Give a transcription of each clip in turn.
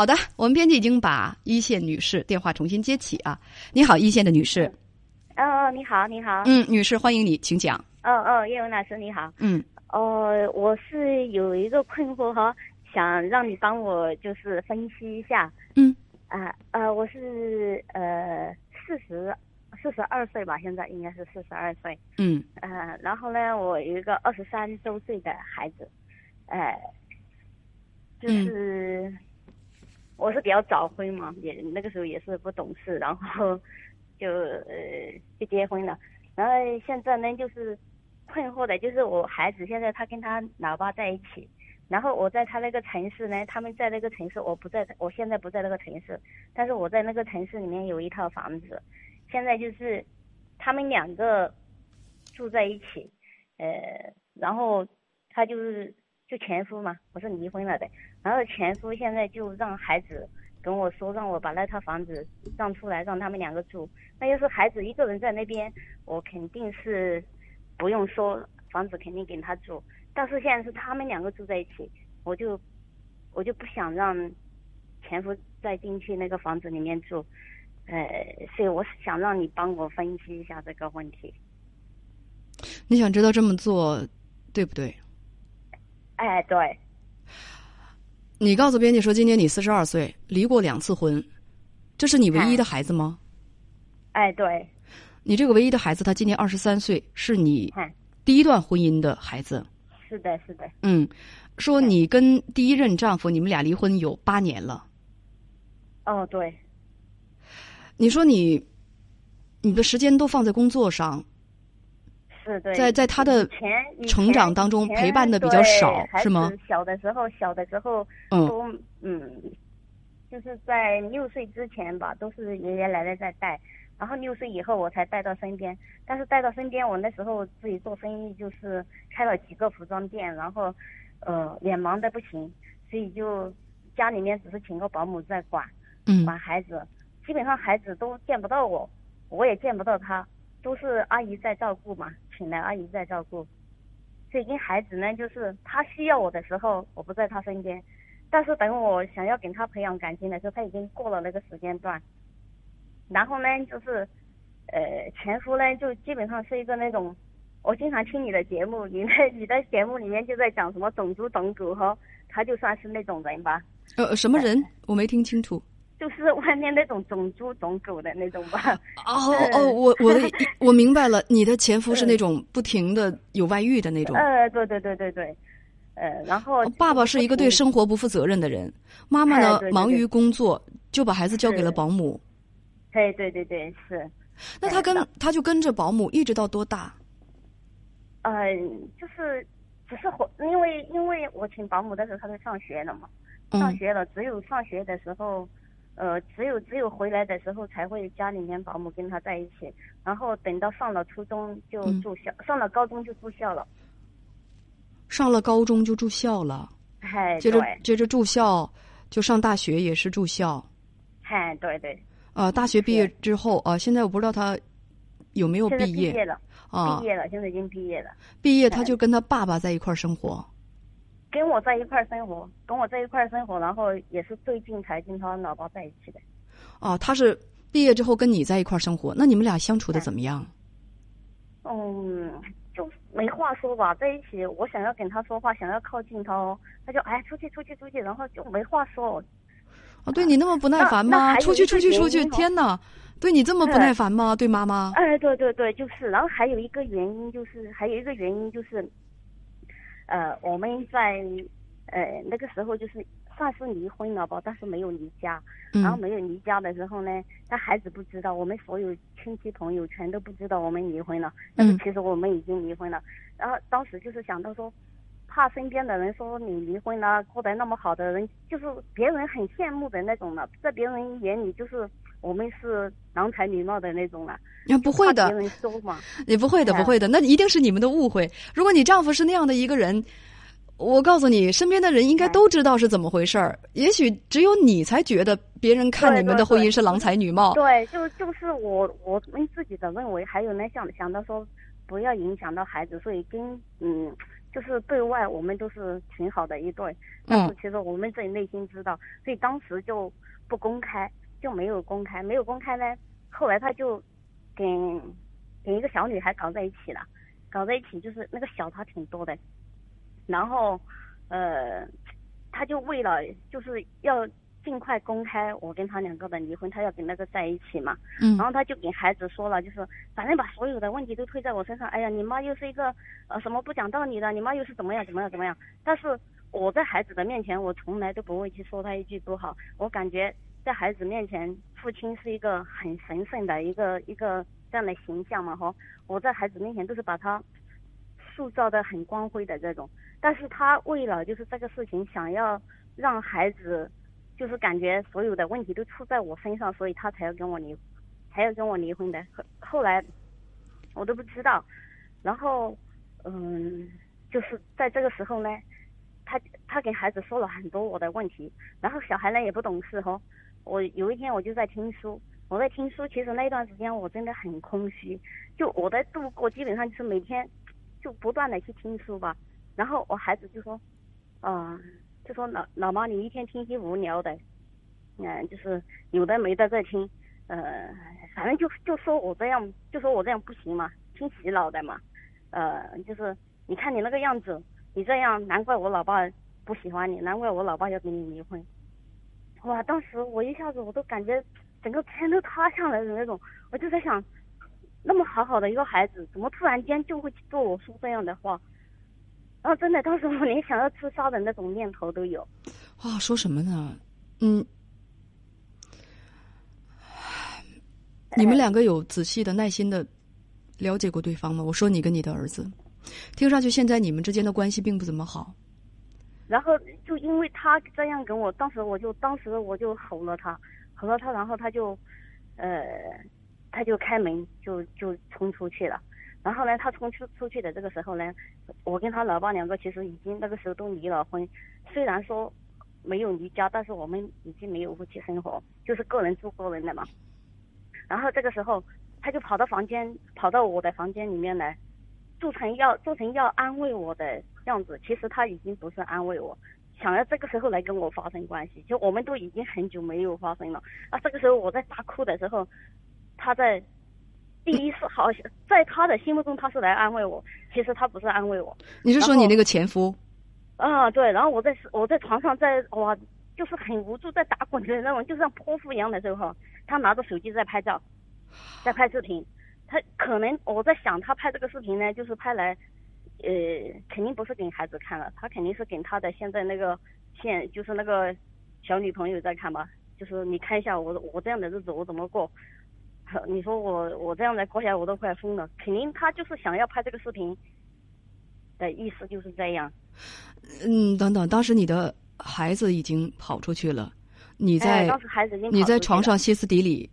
好的，我们编辑已经把一线女士电话重新接起啊。你好，一线的女士。哦哦，你好，你好。嗯，女士，欢迎你，请讲。哦哦，叶文老师你好。嗯。哦，我是有一个困惑哈，想让你帮我就是分析一下。嗯。啊呃，我是呃四十四十二岁吧，现在应该是四十二岁。嗯。呃，然后呢，我有一个二十三周岁的孩子，呃，就是我是比较早婚嘛，也那个时候也是不懂事，然后就呃就结婚了，然后现在呢就是困惑的，就是我孩子现在他跟他老爸在一起。然后我在他那个城市呢，他们在那个城市，我不在，我现在不在那个城市，但是我在那个城市里面有一套房子，现在就是他们两个住在一起，呃，然后他就是就前夫嘛，我是离婚了的，然后前夫现在就让孩子跟我说，让我把那套房子让出来，让他们两个住。那要是孩子一个人在那边，我肯定是不用说，房子肯定给他住。但是现在是他们两个住在一起，我就我就不想让前夫再进去那个房子里面住，呃，所以我想让你帮我分析一下这个问题。你想知道这么做对不对？哎，对。你告诉编辑说，今年你四十二岁，离过两次婚，这是你唯一的孩子吗？哎，对。你这个唯一的孩子，他今年二十三岁，是你第一段婚姻的孩子。是的，是的。嗯，说你跟第一任丈夫，你们俩离婚有八年了。哦，对。你说你，你的时间都放在工作上。是对。在在他的成长当中陪伴的比较少，是吗？小的时候，小的时候都嗯，就是在六岁之前吧，都是爷爷奶奶在带。然后六岁以后我才带到身边，但是带到身边，我那时候自己做生意，就是开了几个服装店，然后，呃，也忙得不行，所以就家里面只是请个保姆在管，管孩子，基本上孩子都见不到我，我也见不到他，都是阿姨在照顾嘛，请来阿姨在照顾，所以跟孩子呢，就是他需要我的时候，我不在他身边，但是等我想要跟他培养感情的时候，他已经过了那个时间段。然后呢，就是，呃，前夫呢，就基本上是一个那种，我经常听你的节目，你的你的节目里面就在讲什么种族种族哈，他就算是那种人吧。呃，什么人？我没听清楚。就是外面那种种猪种狗的那种吧。哦 哦，我我 我明白了，你的前夫是那种不停的有外遇的那种。呃，对对对对对，呃，然后。爸爸是一个对生活不负责任的人，妈妈呢忙于工作，就把孩子交给了保姆。对对对对是，那他跟他就跟着保姆一直到多大？嗯，就是只是回，因为因为我请保姆的时候他在上学了嘛，上学了，只有上学的时候，呃，只有只有回来的时候才会家里面保姆跟他在一起，然后等到上了初中就住校，上了高中就住校了。上了高中就住校了，嗨，接着接着住校，就上大学也是住校。嗨，对对。呃，大学毕业之后啊，现在我不知道他有没有毕业。毕业了啊，毕业了，现在已经毕业了。毕业他就跟他爸爸在一块儿生活。跟我在一块儿生活，跟我在一块儿生活，然后也是最近才跟他老爸在一起的。哦，他是毕业之后跟你在一块儿生活，那你们俩相处的怎么样？嗯，就没话说吧，在一起，我想要跟他说话，想要靠近他，他就哎出去出去出去，然后就没话说。啊，对你那么不耐烦吗？出去出去出去！天哪，对你这么不耐烦吗？对妈妈？哎，对对对，就是。然后还有一个原因就是，还有一个原因就是，呃，我们在呃那个时候就是算是离婚了吧，但是没有离家。然后没有离家的时候呢，他孩子不知道，我们所有亲戚朋友全都不知道我们离婚了。但是其实我们已经离婚了。然后当时就是想到说。怕身边的人说你离婚了，过得那么好的人，就是别人很羡慕的那种了，在别人眼里就是我们是郎才女貌的那种了。那不会的，别人说嘛，也不会的，不会的，那一定是你们的误会。如果你丈夫是那样的一个人，我告诉你，身边的人应该都知道是怎么回事儿。也许只有你才觉得别人看你们的婚姻是郎才女貌。对，就就是我我们自己的认为，还有呢，想想到说不要影响到孩子，所以跟嗯。就是对外我们都是挺好的一对，但是嗯其实我们自己内心知道，所以当时就不公开，就没有公开，没有公开呢，后来他就跟跟一个小女孩搞在一起了，搞在一起就是那个小他挺多的，然后呃，他就为了就是要尽快公开我跟他两个的离婚，他要跟那个在一起嘛，嗯然后他就给孩子说了，就是反正把所有的问题都推在我身上。哎呀，你妈又是一个呃什么不讲道理的，你妈又是怎么样怎么样怎么样。但是我在孩子的面前，我从来都不会去说他一句不好。我感觉在孩子面前，父亲是一个很神圣的一个一个这样的形象嘛，哈。我在孩子面前都是把他塑造的很光辉的这种。但是他为了就是这个事情，想要让孩子就是感觉所有的问题都出在我身上，所以他才要跟我离，才要跟我离婚的。后后来我都不知道，然后嗯，就是在这个时候呢，他他给孩子说了很多我的问题，然后小孩呢也不懂事哈。我有一天我就在听书，我在听书，其实那段时间我真的很空虚，就我在度过，基本上就是每天就不断的去听书吧。然后我孩子就说，啊、就说老老妈你一天听些无聊的，嗯、就是有的没的在听，呃，反正就就说我这样，就说我这样不行嘛，听洗脑的嘛，呃，就是你看你那个样子，你这样难怪我老爸不喜欢你，难怪我老爸要跟你离婚。哇，当时我一下子我都感觉整个天都塌下来的那种，我就在想，那么好好的一个孩子，怎么突然间就会对我说这样的话？然后真的，当时我连想要自杀的那种念头都有。啊，说什么呢？嗯，你们两个有仔细的、耐心的了解过对方吗？我说你跟你的儿子，听上去现在你们之间的关系并不怎么好。然后就因为他这样跟我，当时我就当时我就吼了他，吼了他，然后他就，呃，他就开门就就冲出去了。然后呢，他冲出出去的这个时候呢，我跟他老爸两个其实已经那个时候都离了婚，虽然说没有离家，但是我们已经没有夫妻生活，就是个人住个人的嘛。然后这个时候，他就跑到房间，跑到我的房间里面来，做成要做成要安慰我的样子，其实他已经不是安慰我，想要这个时候来跟我发生关系，就我们都已经很久没有发生了。啊，这个时候我在大哭的时候，他在第一次好像在他的心目中他是来安慰我，其实他不是安慰我。你是说你那个前夫？啊，对，然后我在我在床上在哇，就是很无助，在打滚的那种，就像泼妇一样的时候，他拿着手机在拍照，在拍视频。他可能我在想，他拍这个视频呢，就是拍来，呃，肯定不是给孩子看了，他肯定是给他的现在那个现就是那个小女朋友在看吧。就是你看一下我我这样的日子我怎么过，你说我我这样的过下来我都快疯了。肯定他就是想要拍这个视频的意思就是这样。嗯，等等，当时你的孩子已经跑出去了，你在、哎、当时孩子已经你在床上歇斯底里，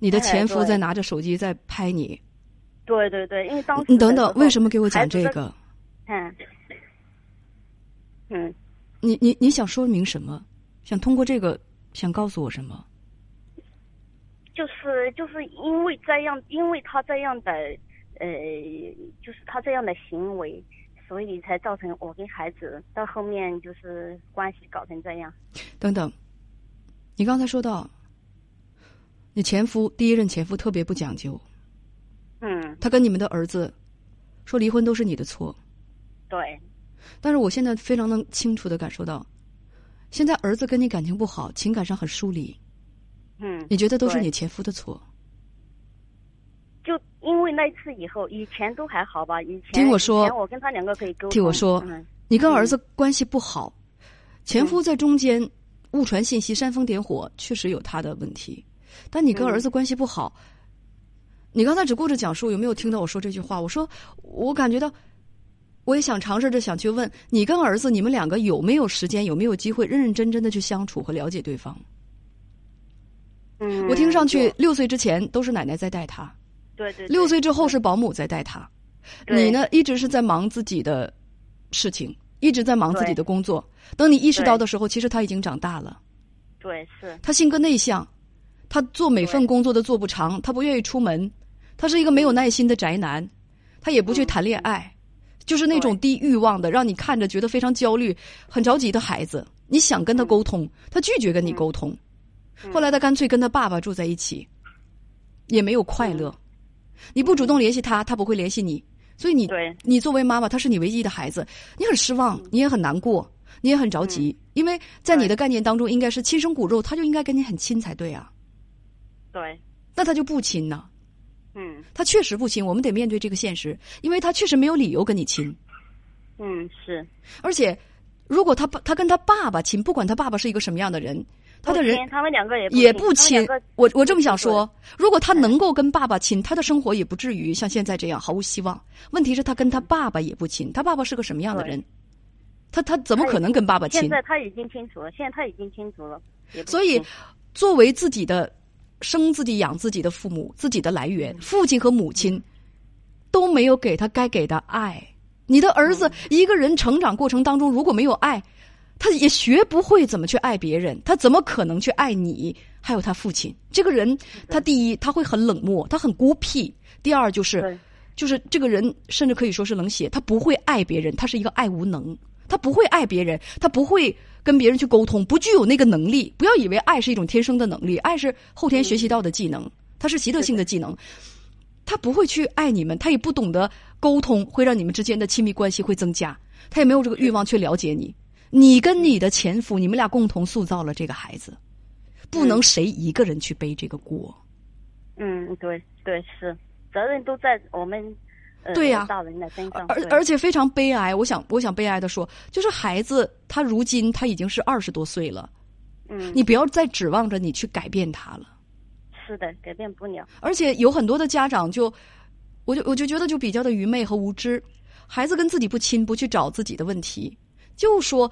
你的前夫在拿着手机在拍你。对对对，因为当时你等等，为什么给我讲这个？嗯嗯，你你你想说明什么？想通过这个想告诉我什么？就是就是因为这样，因为他这样的呃，就是他这样的行为，所以才造成我跟孩子到后面就是关系搞成这样。等等，你刚才说到，你前夫第一任前夫特别不讲究，嗯，他跟你们的儿子说离婚都是你的错，对，但是我现在非常能清楚的感受到，现在儿子跟你感情不好，情感上很疏离，嗯，你觉得都是你前夫的错？就因为那次以后，以前都还好吧，以前听我说以前我跟他两个可以沟通。听我说嗯你跟儿子关系不好，前夫在中间误传信息、煽风点火，确实有他的问题。但你跟儿子关系不好，你刚才只顾着讲述，有没有听到我说这句话？我说，我感觉到，我也想尝试着想去问你跟儿子，你们两个有没有时间，有没有机会认认真真的去相处和了解对方？嗯，我听上去六岁之前都是奶奶在带他，对对，对。六岁之后是保姆在带他，你呢一直是在忙自己的事情，一直在忙自己的工作。等你意识到的时候，其实他已经长大了。对是，他性格内向，他做每份工作都做不长，他不愿意出门，他是一个没有耐心的宅男，他也不去谈恋爱，就是那种低欲望的，让你看着觉得非常焦虑、很着急的孩子。你想跟他沟通，他拒绝跟你沟通。后来他干脆跟他爸爸住在一起，也没有快乐。你不主动联系他，他不会联系你。所以你，你作为妈妈，他是你唯一的孩子，你很失望，你也很难过，你也很着急，因为在你的概念当中，应该是亲生骨肉，他就应该跟你很亲才对啊。对。那他就不亲呢。嗯。他确实不亲，我们得面对这个现实，因为他确实没有理由跟你亲。嗯，是。而且，如果他爸他跟他爸爸亲，不管他爸爸是一个什么样的人。他的人，他们两个也也不亲。我我这么想说，如果他能够跟爸爸亲，他的生活也不至于像现在这样毫无希望。问题是，他跟他爸爸也不亲。他爸爸是个什么样的人？他他怎么可能跟爸爸亲？现在他已经清楚了，现在他已经清楚了。所以，作为自己的生自己养自己的父母，自己的来源，父亲和母亲都没有给他该给的爱。你的儿子一个人成长过程当中，如果没有爱。他也学不会怎么去爱别人，他怎么可能去爱你？还有他父亲这个人，他第一他会很冷漠，他很孤僻；第二就是，就是这个人甚至可以说是冷血，他不会爱别人，他是一个爱无能，他不会爱别人，他不会跟别人去沟通，不具有那个能力。不要以为爱是一种天生的能力，爱是后天学习到的技能，它是习得性的技能。他不会去爱你们，他也不懂得沟通，会让你们之间的亲密关系会增加，他也没有这个欲望去了解你。你跟你的前夫，你们俩共同塑造了这个孩子，不能谁一个人去背这个锅。嗯，对对是，责任都在我们对呀大人的身上。而而且非常悲哀，我想我想悲哀的说，就是孩子他如今他已经是二十多岁了，嗯，你不要再指望着你去改变他了。是的，改变不了。而且有很多的家长就，我就我就觉得就比较的愚昧和无知，孩子跟自己不亲，不去找自己的问题。就说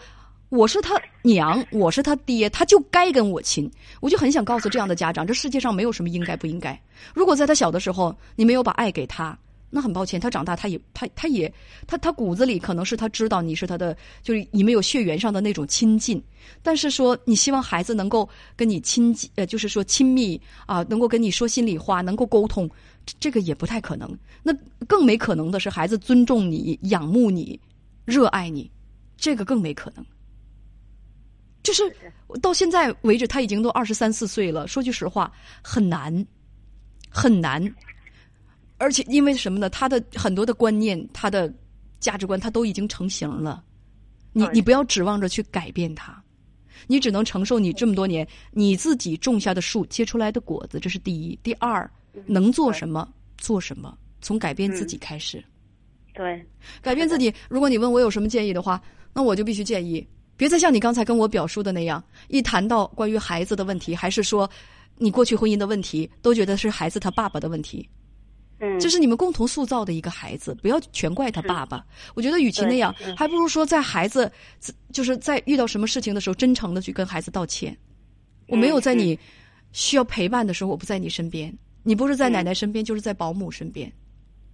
我是他娘，我是他爹，他就该跟我亲。我就很想告诉这样的家长，这世界上没有什么应该不应该。如果在他小的时候，你没有把爱给他，那很抱歉，他长大他也他他也他他骨子里可能是他知道你是他的，就是你们有血缘上的那种亲近。但是说你希望孩子能够跟你亲近，呃，就是说亲密啊，能够跟你说心里话，能够沟通，这个也不太可能。那更没可能的是，孩子尊重你、仰慕你、热爱你。这个更没可能，就是到现在为止，他已经都二十三四岁了。说句实话，很难，很难。而且因为什么呢？他的很多的观念，他的价值观，他都已经成型了。你你不要指望着去改变他，你只能承受你这么多年你自己种下的树结出来的果子。这是第一。第二，能做什么做什么，从改变自己开始。对，改变自己。如果你问我有什么建议的话。那我就必须建议，别再像你刚才跟我表述的那样，一谈到关于孩子的问题，还是说你过去婚姻的问题，都觉得是孩子他爸爸的问题。嗯，这是你们共同塑造的一个孩子，不要全怪他爸爸。我觉得与其那样，还不如说在孩子就是在遇到什么事情的时候，真诚的去跟孩子道歉。我没有在你需要陪伴的时候，我不在你身边。你不是在奶奶身边，就是在保姆身边。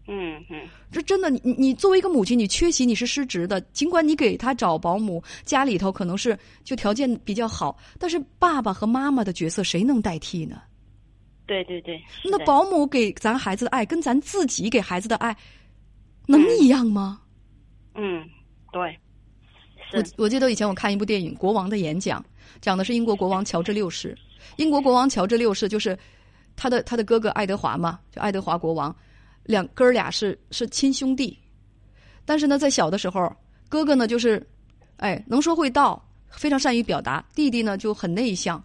嗯嗯，这真的，你你作为一个母亲，你缺席，你是失职的。尽管你给他找保姆，家里头可能是就条件比较好，但是爸爸和妈妈的角色谁能代替呢？对对对，那保姆给咱孩子的爱，跟咱自己给孩子的爱，能一样吗？嗯，对。我我记得以前我看一部电影《国王的演讲》，讲的是英国国王乔治六世。英国国王乔治六世就是他的他的哥哥爱德华嘛，就爱德华国王。两哥俩是是亲兄弟，但是呢，在小的时候，哥哥呢就是，哎，能说会道，非常善于表达；弟弟呢就很内向。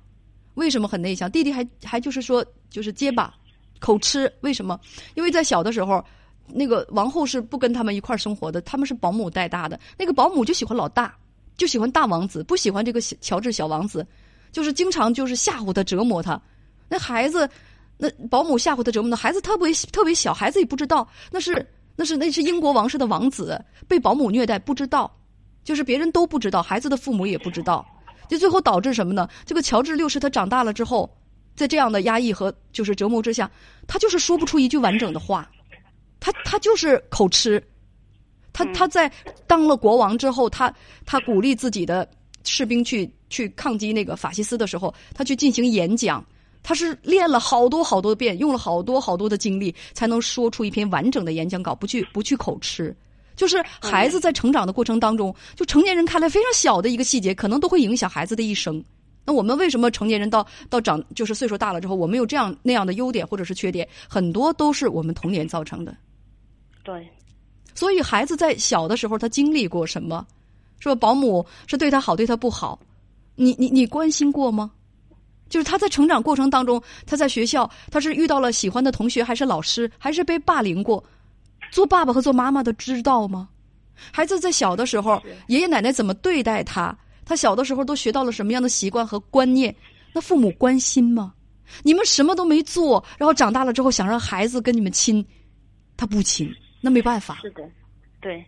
为什么很内向？弟弟还还就是说就是结巴、口吃。为什么？因为在小的时候，那个王后是不跟他们一块儿生活的，他们是保姆带大的。那个保姆就喜欢老大，就喜欢大王子，不喜欢这个乔治小王子，就是经常就是吓唬他、折磨他。那孩子。那保姆吓唬他折磨的孩子特别特别小，孩子也不知道那是那是那是英国王室的王子被保姆虐待，不知道，就是别人都不知道，孩子的父母也不知道，就最后导致什么呢？这个乔治六世他长大了之后，在这样的压抑和就是折磨之下，他就是说不出一句完整的话，他他就是口吃，他他在当了国王之后，他他鼓励自己的士兵去去抗击那个法西斯的时候，他去进行演讲。他是练了好多好多遍，用了好多好多的精力，才能说出一篇完整的演讲稿，不去不去口吃，就是孩子在成长的过程当中，就成年人看来非常小的一个细节，可能都会影响孩子的一生。那我们为什么成年人到到长就是岁数大了之后，我们有这样那样的优点或者是缺点，很多都是我们童年造成的。对，所以孩子在小的时候，他经历过什么？说保姆是对他好，对他不好，你你你关心过吗？就是他在成长过程当中，他在学校，他是遇到了喜欢的同学，还是老师，还是被霸凌过？做爸爸和做妈妈的知道吗？孩子在小的时候，爷爷奶奶怎么对待他？他小的时候都学到了什么样的习惯和观念？那父母关心吗？你们什么都没做，然后长大了之后想让孩子跟你们亲，他不亲，那没办法。是的，对。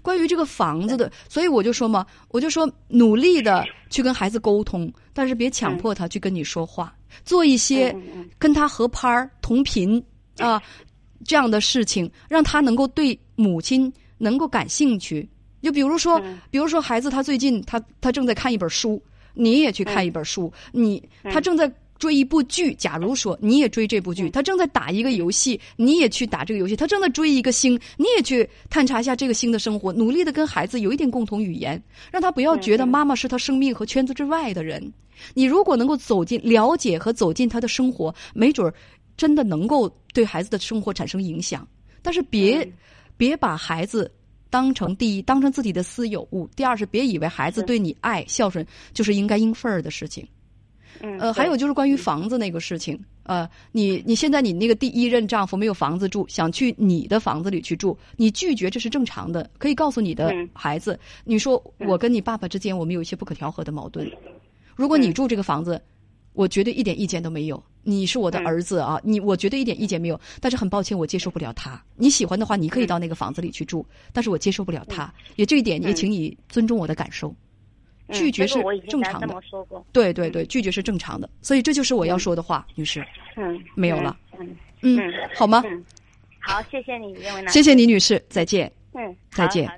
关于这个房子的，所以我就说嘛，我就说努力的去跟孩子沟通，但是别强迫他去跟你说话，做一些跟他合拍儿、同频啊这样的事情，让他能够对母亲能够感兴趣。就比如说，比如说孩子他最近他他正在看一本书，你也去看一本书，你他正在。追一部剧，假如说你也追这部剧，他正在打一个游戏，你也去打这个游戏；他正在追一个星，你也去探查一下这个星的生活，努力的跟孩子有一点共同语言，让他不要觉得妈妈是他生命和圈子之外的人。你如果能够走进、了解和走进他的生活，没准儿真的能够对孩子的生活产生影响。但是别别把孩子当成第一，当成自己的私有物；第二是别以为孩子对你爱、孝顺就是应该应份儿的事情。呃，还有就是关于房子那个事情，呃，你你现在你那个第一任丈夫没有房子住，想去你的房子里去住，你拒绝这是正常的，可以告诉你的孩子，你说我跟你爸爸之间我们有一些不可调和的矛盾，如果你住这个房子，我绝对一点意见都没有，你是我的儿子啊，你我绝对一点意见没有，但是很抱歉我接受不了他，你喜欢的话你可以到那个房子里去住，但是我接受不了他，也这一点也请你尊重我的感受。拒绝是正常的，对对对，拒绝是正常的，所以这就是我要说的话，女士。嗯，没有了。嗯。嗯，好吗？好，谢谢你，叶文谢谢你，女士，再见。嗯，再见。